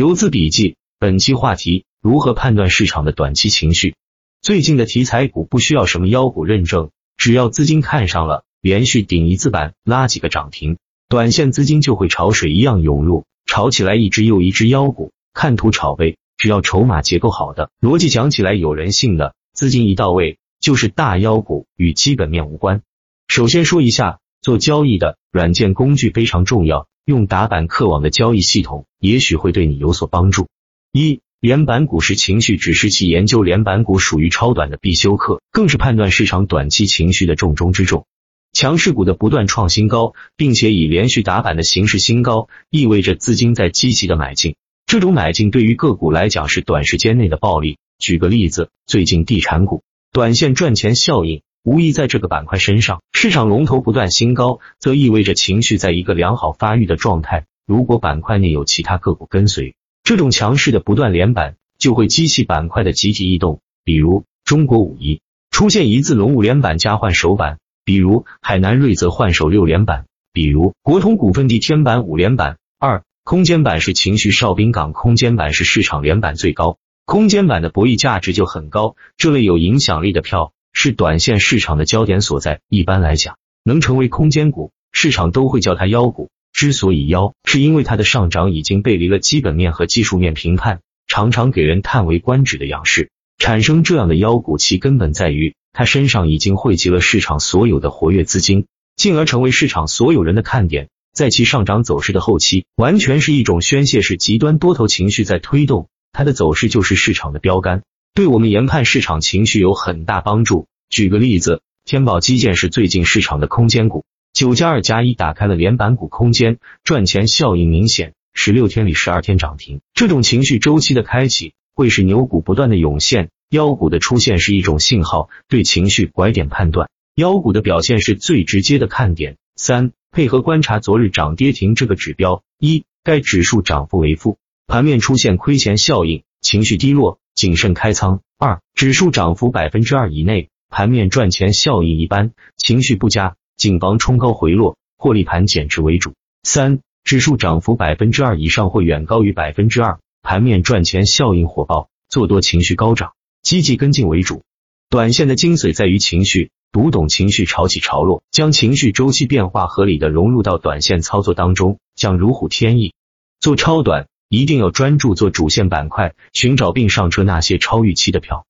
游资笔记，本期话题：如何判断市场的短期情绪？最近的题材股不需要什么妖股认证，只要资金看上了，连续顶一字板，拉几个涨停，短线资金就会潮水一样涌入，炒起来一只又一只妖股。看图炒呗，只要筹码结构好的，逻辑讲起来有人性的，资金一到位，就是大妖股，与基本面无关。首先说一下，做交易的软件工具非常重要，用打板客网的交易系统，也许会对你有所帮助。一连板股是情绪指示器，研究连板股属于超短的必修课，更是判断市场短期情绪的重中之重。强势股的不断创新高，并且以连续打板的形式新高，意味着资金在积极的买进。这种买进对于个股来讲是短时间内的暴利。举个例子，最近地产股短线赚钱效应无疑在这个板块身上。市场龙头不断新高，则意味着情绪在一个良好发育的状态。如果板块内有其他个股跟随，这种强势的不断连板就会激起板块的集体异动，比如中国武夷出现一字龙五连板加换手板，比如海南瑞泽换手六连板，比如国通股份地天板五连板。二空间板是情绪哨兵港，空间板是市场连板最高，空间板的博弈价值就很高。这类有影响力的票是短线市场的焦点所在。一般来讲，能成为空间股，市场都会叫它妖股。之所以妖，是因为它的上涨已经背离了基本面和技术面评判，常常给人叹为观止的仰视。产生这样的妖股，其根本在于它身上已经汇集了市场所有的活跃资金，进而成为市场所有人的看点。在其上涨走势的后期，完全是一种宣泄式极端多头情绪在推动，它的走势就是市场的标杆，对我们研判市场情绪有很大帮助。举个例子，天宝基建是最近市场的空间股。九加二加一打开了连板股空间，赚钱效应明显。十六天里十二天涨停，这种情绪周期的开启，会使牛股不断的涌现，妖股的出现是一种信号。对情绪拐点判断，妖股的表现是最直接的看点。三、配合观察昨日涨跌停这个指标：一、该指数涨幅为负，盘面出现亏钱效应，情绪低落，谨慎开仓；二、指数涨幅百分之二以内，盘面赚钱效应一般，情绪不佳。谨防冲高回落，获利盘减持为主。三、指数涨幅百分之二以上或远高于百分之二，盘面赚钱效应火爆，做多情绪高涨，积极跟进为主。短线的精髓在于情绪，读懂情绪潮起潮落，将情绪周期变化合理的融入到短线操作当中，将如虎添翼。做超短一定要专注做主线板块，寻找并上车那些超预期的票。